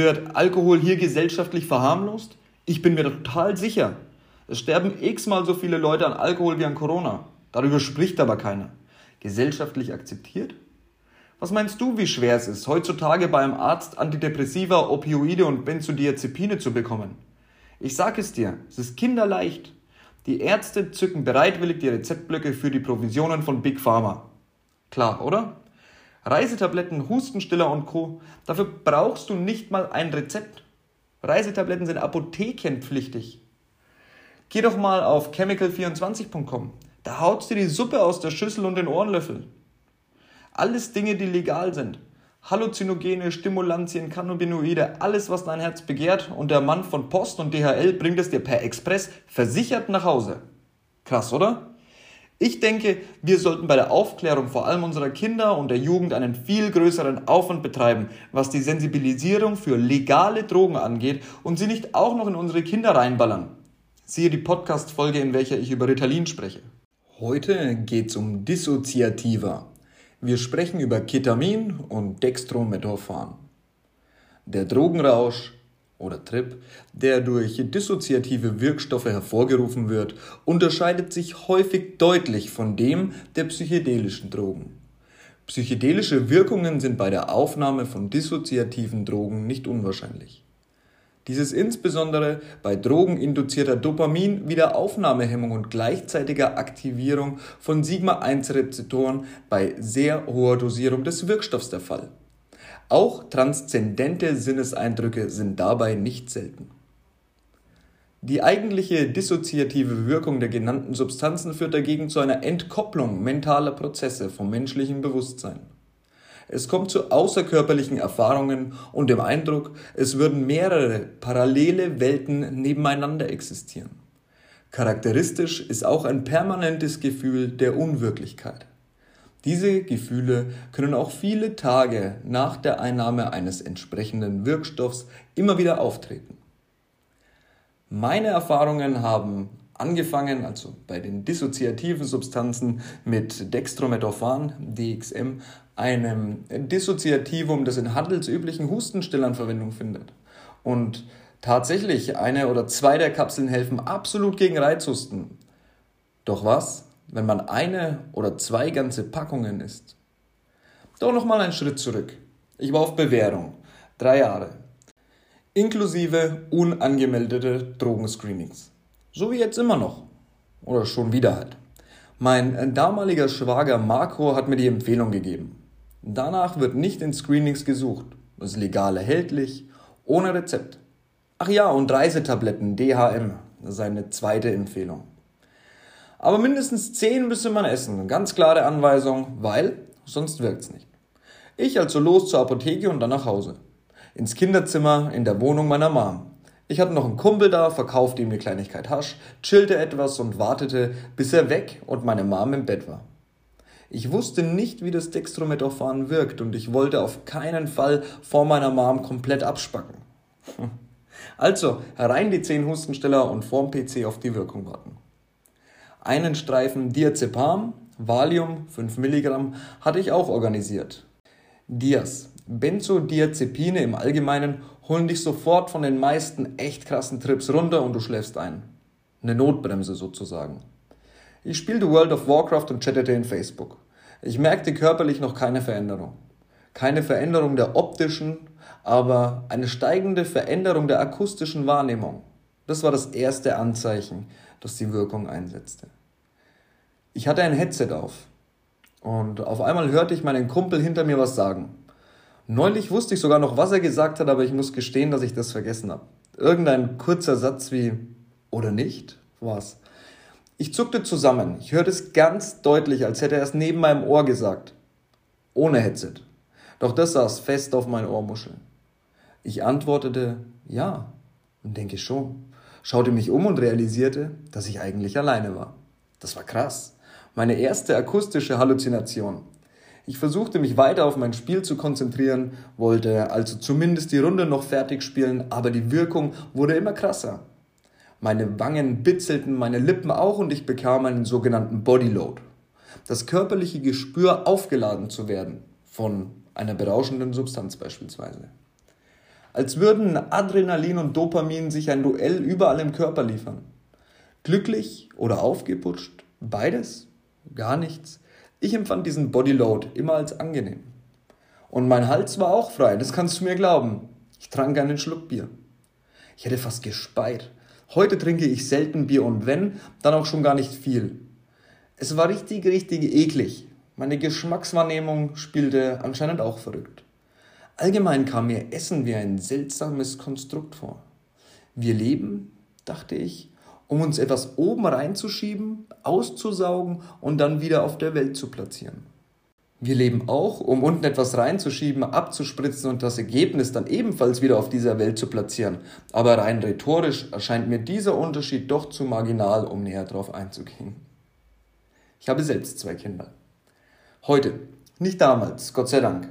Wird Alkohol hier gesellschaftlich verharmlost? Ich bin mir total sicher. Es sterben x-mal so viele Leute an Alkohol wie an Corona. Darüber spricht aber keiner. Gesellschaftlich akzeptiert? Was meinst du, wie schwer es ist, heutzutage bei einem Arzt Antidepressiva, Opioide und Benzodiazepine zu bekommen? Ich sag es dir, es ist kinderleicht. Die Ärzte zücken bereitwillig die Rezeptblöcke für die Provisionen von Big Pharma. Klar, oder? Reisetabletten, Hustenstiller und Co. Dafür brauchst du nicht mal ein Rezept. Reisetabletten sind apothekenpflichtig. Geh doch mal auf chemical24.com. Da haut's dir die Suppe aus der Schüssel und den Ohrenlöffel. Alles Dinge, die legal sind. Halluzinogene, Stimulantien, Cannabinoide, alles, was dein Herz begehrt und der Mann von Post und DHL bringt es dir per Express versichert nach Hause. Krass, oder? Ich denke, wir sollten bei der Aufklärung vor allem unserer Kinder und der Jugend einen viel größeren Aufwand betreiben, was die Sensibilisierung für legale Drogen angeht und sie nicht auch noch in unsere Kinder reinballern. Siehe die Podcast-Folge, in welcher ich über Ritalin spreche. Heute geht's um Dissoziativa. Wir sprechen über Ketamin und Dextromethorphan. Der Drogenrausch oder Trip, der durch dissoziative Wirkstoffe hervorgerufen wird, unterscheidet sich häufig deutlich von dem der psychedelischen Drogen. Psychedelische Wirkungen sind bei der Aufnahme von dissoziativen Drogen nicht unwahrscheinlich. Dies ist insbesondere bei drogeninduzierter Dopamin-Wiederaufnahmehemmung und gleichzeitiger Aktivierung von Sigma-1-Rezeptoren bei sehr hoher Dosierung des Wirkstoffs der Fall. Auch transzendente Sinneseindrücke sind dabei nicht selten. Die eigentliche dissoziative Wirkung der genannten Substanzen führt dagegen zu einer Entkopplung mentaler Prozesse vom menschlichen Bewusstsein. Es kommt zu außerkörperlichen Erfahrungen und dem Eindruck, es würden mehrere parallele Welten nebeneinander existieren. Charakteristisch ist auch ein permanentes Gefühl der Unwirklichkeit. Diese Gefühle können auch viele Tage nach der Einnahme eines entsprechenden Wirkstoffs immer wieder auftreten. Meine Erfahrungen haben angefangen, also bei den dissoziativen Substanzen mit Dextromethorphan, DXM, einem Dissoziativum, das in handelsüblichen Hustenstillern Verwendung findet. Und tatsächlich, eine oder zwei der Kapseln helfen absolut gegen Reizhusten. Doch was, wenn man eine oder zwei ganze Packungen isst? Doch nochmal einen Schritt zurück. Ich war auf Bewährung. Drei Jahre. Inklusive unangemeldete Drogenscreenings. So wie jetzt immer noch. Oder schon wieder halt. Mein damaliger Schwager Marco hat mir die Empfehlung gegeben. Danach wird nicht in Screenings gesucht. Ist legal erhältlich, ohne Rezept. Ach ja, und Reisetabletten, DHM, das ist eine zweite Empfehlung. Aber mindestens 10 müsse man essen, ganz klare Anweisung, weil sonst wirkt's nicht. Ich also los zur Apotheke und dann nach Hause. Ins Kinderzimmer in der Wohnung meiner Mom. Ich hatte noch einen Kumpel da, verkaufte ihm eine Kleinigkeit Hasch, chillte etwas und wartete, bis er weg und meine Mom im Bett war. Ich wusste nicht, wie das Dextromethorphan wirkt und ich wollte auf keinen Fall vor meiner Mom komplett abspacken. Also, herein die 10 Hustensteller und vorm PC auf die Wirkung warten. Einen Streifen Diazepam, Valium 5 Milligramm, hatte ich auch organisiert. Diaz, Benzodiazepine im Allgemeinen holen dich sofort von den meisten echt krassen Trips runter und du schläfst ein. Eine Notbremse sozusagen. Ich spielte World of Warcraft und chattete in Facebook. Ich merkte körperlich noch keine Veränderung. Keine Veränderung der optischen, aber eine steigende Veränderung der akustischen Wahrnehmung. Das war das erste Anzeichen, das die Wirkung einsetzte. Ich hatte ein Headset auf und auf einmal hörte ich meinen Kumpel hinter mir was sagen. Neulich wusste ich sogar noch, was er gesagt hat, aber ich muss gestehen, dass ich das vergessen habe. Irgendein kurzer Satz wie oder nicht war's. Ich zuckte zusammen. Ich hörte es ganz deutlich, als hätte er es neben meinem Ohr gesagt. Ohne Headset. Doch das saß fest auf meinen Ohrmuscheln. Ich antwortete ja und denke schon. Schaute mich um und realisierte, dass ich eigentlich alleine war. Das war krass. Meine erste akustische Halluzination. Ich versuchte mich weiter auf mein Spiel zu konzentrieren, wollte also zumindest die Runde noch fertig spielen, aber die Wirkung wurde immer krasser. Meine Wangen bitzelten, meine Lippen auch und ich bekam einen sogenannten Bodyload. Das körperliche Gespür, aufgeladen zu werden, von einer berauschenden Substanz beispielsweise. Als würden Adrenalin und Dopamin sich ein Duell überall im Körper liefern. Glücklich oder aufgeputscht? Beides? Gar nichts. Ich empfand diesen Bodyload immer als angenehm. Und mein Hals war auch frei, das kannst du mir glauben. Ich trank einen Schluck Bier. Ich hätte fast gespeit. Heute trinke ich selten Bier und wenn, dann auch schon gar nicht viel. Es war richtig, richtig eklig. Meine Geschmackswahrnehmung spielte anscheinend auch verrückt. Allgemein kam mir Essen wie ein seltsames Konstrukt vor. Wir leben, dachte ich, um uns etwas oben reinzuschieben, auszusaugen und dann wieder auf der Welt zu platzieren. Wir leben auch, um unten etwas reinzuschieben, abzuspritzen und das Ergebnis dann ebenfalls wieder auf dieser Welt zu platzieren. Aber rein rhetorisch erscheint mir dieser Unterschied doch zu marginal, um näher darauf einzugehen. Ich habe selbst zwei Kinder. Heute, nicht damals, Gott sei Dank.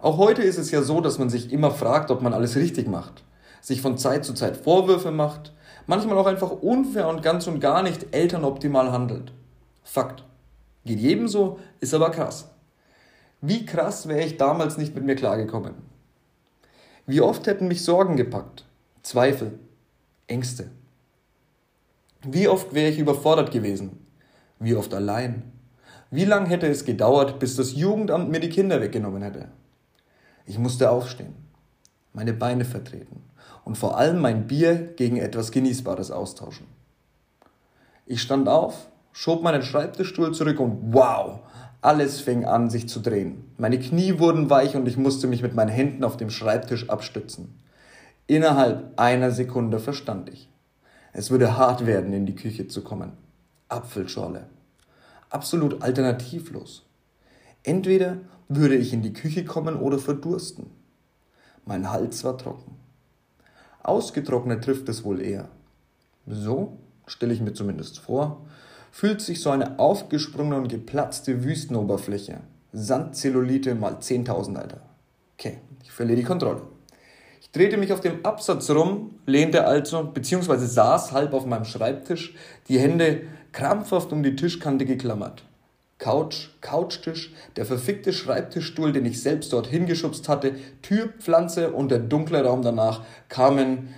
Auch heute ist es ja so, dass man sich immer fragt, ob man alles richtig macht, sich von Zeit zu Zeit Vorwürfe macht, manchmal auch einfach unfair und ganz und gar nicht elternoptimal handelt. Fakt. Geht jedem so, ist aber krass. Wie krass wäre ich damals nicht mit mir klargekommen? Wie oft hätten mich Sorgen gepackt, Zweifel, Ängste? Wie oft wäre ich überfordert gewesen? Wie oft allein? Wie lange hätte es gedauert, bis das Jugendamt mir die Kinder weggenommen hätte? Ich musste aufstehen, meine Beine vertreten und vor allem mein Bier gegen etwas Genießbares austauschen. Ich stand auf, schob meinen Schreibtischstuhl zurück und wow, alles fing an, sich zu drehen. Meine Knie wurden weich und ich musste mich mit meinen Händen auf dem Schreibtisch abstützen. Innerhalb einer Sekunde verstand ich. Es würde hart werden, in die Küche zu kommen. Apfelschorle. Absolut alternativlos. Entweder würde ich in die Küche kommen oder verdursten. Mein Hals war trocken. Ausgetrocknet trifft es wohl eher. So, stelle ich mir zumindest vor, fühlt sich so eine aufgesprungene und geplatzte Wüstenoberfläche. Sandzellulite mal 10.000, Alter. Okay, ich verliere die Kontrolle. Ich drehte mich auf dem Absatz rum, lehnte also, beziehungsweise saß halb auf meinem Schreibtisch, die Hände krampfhaft um die Tischkante geklammert. Couch, Couchtisch, der verfickte Schreibtischstuhl, den ich selbst dort hingeschubst hatte, Tür, Pflanze und der dunkle Raum danach kamen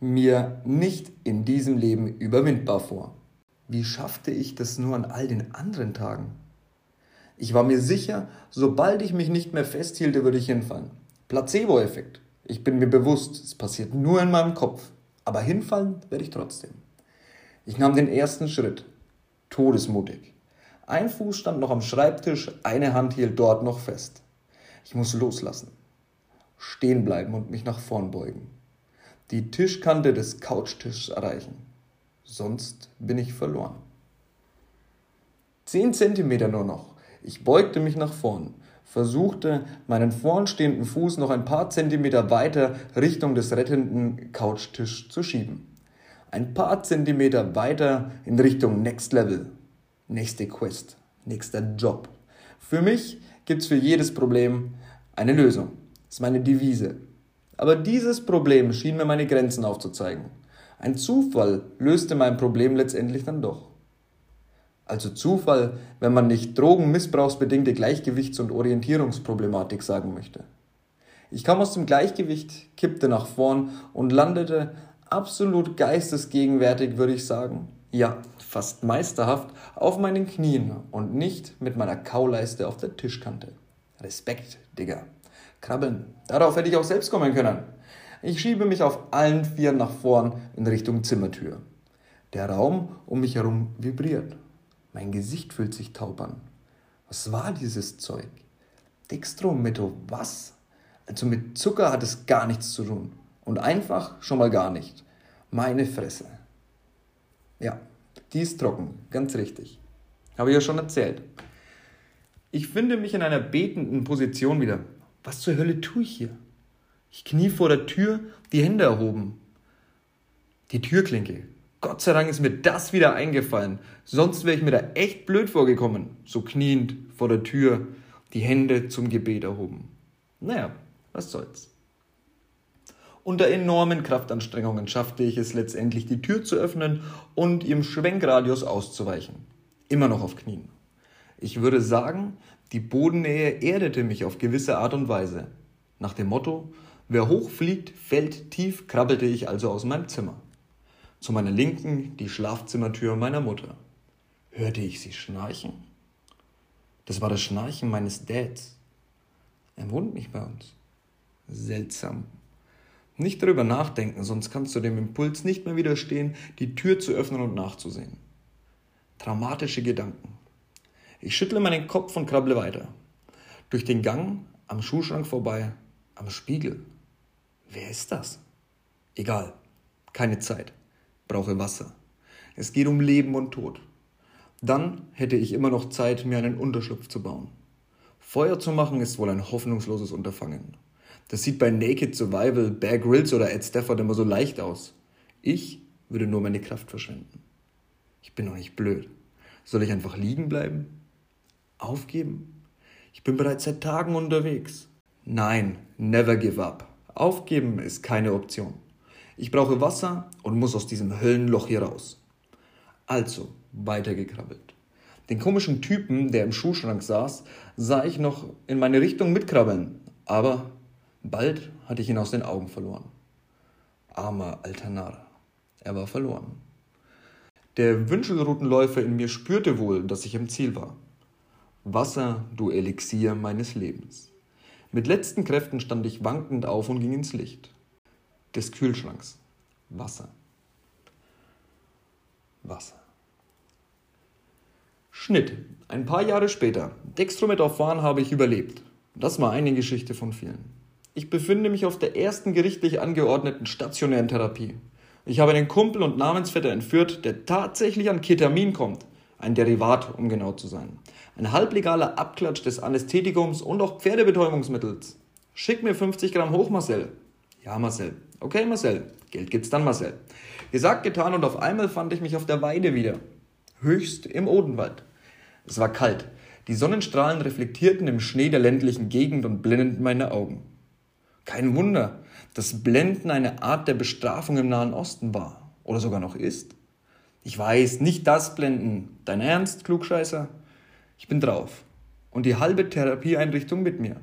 mir nicht in diesem Leben überwindbar vor. Wie schaffte ich das nur an all den anderen Tagen? Ich war mir sicher, sobald ich mich nicht mehr festhielte, würde ich hinfallen. Placebo-Effekt. Ich bin mir bewusst, es passiert nur in meinem Kopf. Aber hinfallen werde ich trotzdem. Ich nahm den ersten Schritt. Todesmutig. Ein Fuß stand noch am Schreibtisch, eine Hand hielt dort noch fest. Ich muss loslassen. Stehen bleiben und mich nach vorn beugen. Die Tischkante des Couchtischs erreichen sonst bin ich verloren. Zehn Zentimeter nur noch. Ich beugte mich nach vorn, versuchte, meinen vorn stehenden Fuß noch ein paar Zentimeter weiter Richtung des rettenden Couchtisch zu schieben. Ein paar Zentimeter weiter in Richtung Next Level. Nächste Quest. Nächster Job. Für mich gibt es für jedes Problem eine Lösung. Das ist meine Devise. Aber dieses Problem schien mir meine Grenzen aufzuzeigen. Ein Zufall löste mein Problem letztendlich dann doch. Also Zufall, wenn man nicht drogenmissbrauchsbedingte Gleichgewichts- und Orientierungsproblematik sagen möchte. Ich kam aus dem Gleichgewicht, kippte nach vorn und landete absolut geistesgegenwärtig, würde ich sagen. Ja, fast meisterhaft auf meinen Knien und nicht mit meiner Kauleiste auf der Tischkante. Respekt, Digga. Krabbeln. Darauf hätte ich auch selbst kommen können. Ich schiebe mich auf allen Vieren nach vorn in Richtung Zimmertür. Der Raum um mich herum vibriert. Mein Gesicht fühlt sich taub an. Was war dieses Zeug? Dextrometto, was? Also mit Zucker hat es gar nichts zu tun. Und einfach schon mal gar nicht. Meine Fresse. Ja, die ist trocken, ganz richtig. Habe ich ja schon erzählt. Ich finde mich in einer betenden Position wieder. Was zur Hölle tue ich hier? Ich knie vor der Tür, die Hände erhoben. Die Türklinke. Gott sei Dank ist mir das wieder eingefallen. Sonst wäre ich mir da echt blöd vorgekommen. So kniend vor der Tür, die Hände zum Gebet erhoben. Naja, was soll's. Unter enormen Kraftanstrengungen schaffte ich es letztendlich, die Tür zu öffnen und ihrem Schwenkradius auszuweichen. Immer noch auf Knien. Ich würde sagen, die Bodennähe erdete mich auf gewisse Art und Weise. Nach dem Motto, Wer hochfliegt, fällt tief, krabbelte ich also aus meinem Zimmer. Zu meiner Linken die Schlafzimmertür meiner Mutter. Hörte ich sie schnarchen? Das war das Schnarchen meines Dads. Er wohnt nicht bei uns. Seltsam. Nicht darüber nachdenken, sonst kannst du dem Impuls nicht mehr widerstehen, die Tür zu öffnen und nachzusehen. Dramatische Gedanken. Ich schüttle meinen Kopf und krabble weiter. Durch den Gang, am Schuhschrank vorbei, am Spiegel. Wer ist das? Egal. Keine Zeit. Brauche Wasser. Es geht um Leben und Tod. Dann hätte ich immer noch Zeit, mir einen Unterschlupf zu bauen. Feuer zu machen ist wohl ein hoffnungsloses Unterfangen. Das sieht bei Naked Survival, Bear Grylls oder Ed Stafford immer so leicht aus. Ich würde nur meine Kraft verschwenden. Ich bin doch nicht blöd. Soll ich einfach liegen bleiben? Aufgeben? Ich bin bereits seit Tagen unterwegs. Nein, never give up. Aufgeben ist keine Option. Ich brauche Wasser und muss aus diesem Höllenloch hier raus. Also weitergekrabbelt. Den komischen Typen, der im Schuhschrank saß, sah ich noch in meine Richtung mitkrabbeln, aber bald hatte ich ihn aus den Augen verloren. Armer alter Narr. Er war verloren. Der Wünschelroutenläufer in mir spürte wohl, dass ich im Ziel war. Wasser, du Elixier meines Lebens. Mit letzten Kräften stand ich wankend auf und ging ins Licht. Des Kühlschranks. Wasser. Wasser. Schnitt. Ein paar Jahre später. Dextrometaphan habe ich überlebt. Das war eine Geschichte von vielen. Ich befinde mich auf der ersten gerichtlich angeordneten stationären Therapie. Ich habe einen Kumpel und Namensvetter entführt, der tatsächlich an Ketamin kommt. Ein Derivat, um genau zu sein. Ein halblegaler Abklatsch des Anästhetikums und auch Pferdebetäubungsmittels. Schick mir 50 Gramm hoch, Marcel. Ja, Marcel. Okay, Marcel. Geld gibt's dann, Marcel. Gesagt, getan und auf einmal fand ich mich auf der Weide wieder. Höchst im Odenwald. Es war kalt. Die Sonnenstrahlen reflektierten im Schnee der ländlichen Gegend und blendeten meine Augen. Kein Wunder, dass Blenden eine Art der Bestrafung im Nahen Osten war. Oder sogar noch ist. Ich weiß, nicht das Blenden. Dein Ernst, Klugscheißer? Ich bin drauf. Und die halbe Therapieeinrichtung mit mir.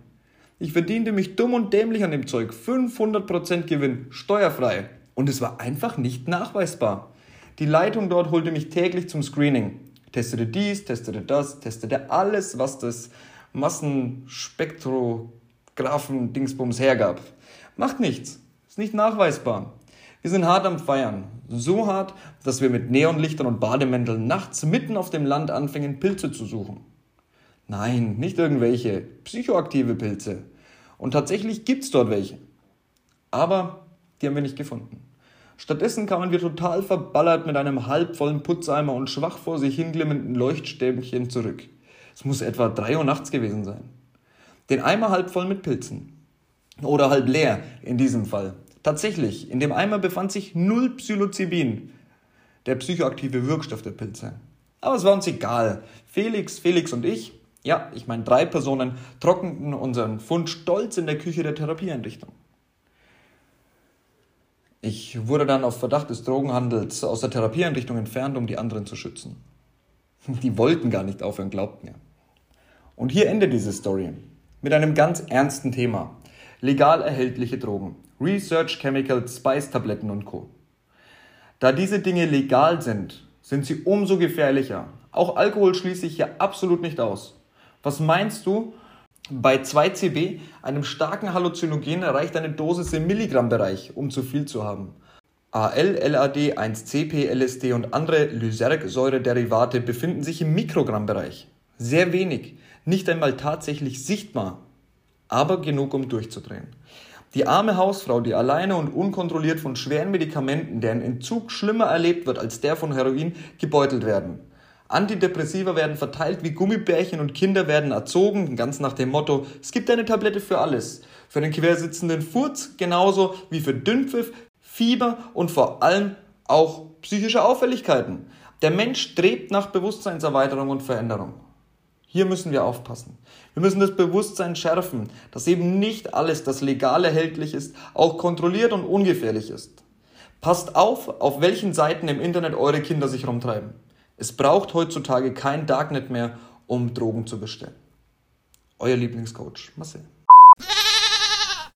Ich verdiente mich dumm und dämlich an dem Zeug. 500% Gewinn, steuerfrei. Und es war einfach nicht nachweisbar. Die Leitung dort holte mich täglich zum Screening. Testete dies, testete das, testete alles, was das Massenspektrographen-Dingsbums hergab. Macht nichts. Ist nicht nachweisbar. Wir sind hart am Feiern. So hart, dass wir mit Neonlichtern und Bademänteln nachts mitten auf dem Land anfingen, Pilze zu suchen. Nein, nicht irgendwelche. Psychoaktive Pilze. Und tatsächlich gibt's dort welche. Aber die haben wir nicht gefunden. Stattdessen kamen wir total verballert mit einem halbvollen Putzeimer und schwach vor sich hinglimmenden Leuchtstäbchen zurück. Es muss etwa drei Uhr nachts gewesen sein. Den Eimer halb voll mit Pilzen. Oder halb leer, in diesem Fall. Tatsächlich, in dem Eimer befand sich null Psilocybin, der psychoaktive Wirkstoff der Pilze. Aber es war uns egal. Felix, Felix und ich, ja, ich meine drei Personen, trockneten unseren Fund stolz in der Küche der Therapieeinrichtung. Ich wurde dann auf Verdacht des Drogenhandels aus der Therapieeinrichtung entfernt, um die anderen zu schützen. Die wollten gar nicht aufhören, glaubt mir. Und hier endet diese Story mit einem ganz ernsten Thema. Legal erhältliche Drogen. Research Chemicals, Spice-Tabletten und Co. Da diese Dinge legal sind, sind sie umso gefährlicher. Auch Alkohol schließe ich hier absolut nicht aus. Was meinst du, bei 2CB, einem starken Halluzinogen, erreicht eine Dosis im Milligrammbereich, um zu viel zu haben. AL, LAD, 1CP, LSD und andere Lysergsäure-Derivate befinden sich im Mikrogrammbereich. Sehr wenig, nicht einmal tatsächlich sichtbar, aber genug, um durchzudrehen. Die arme Hausfrau, die alleine und unkontrolliert von schweren Medikamenten, deren Entzug schlimmer erlebt wird als der von Heroin, gebeutelt werden. Antidepressiva werden verteilt wie Gummibärchen und Kinder werden erzogen, ganz nach dem Motto, es gibt eine Tablette für alles. Für den quersitzenden Furz genauso wie für Dünnpfiff, Fieber und vor allem auch psychische Auffälligkeiten. Der Mensch strebt nach Bewusstseinserweiterung und Veränderung. Hier müssen wir aufpassen. Wir müssen das Bewusstsein schärfen, dass eben nicht alles, das legal erhältlich ist, auch kontrolliert und ungefährlich ist. Passt auf, auf welchen Seiten im Internet eure Kinder sich rumtreiben. Es braucht heutzutage kein Darknet mehr, um Drogen zu bestellen. Euer Lieblingscoach Marcel.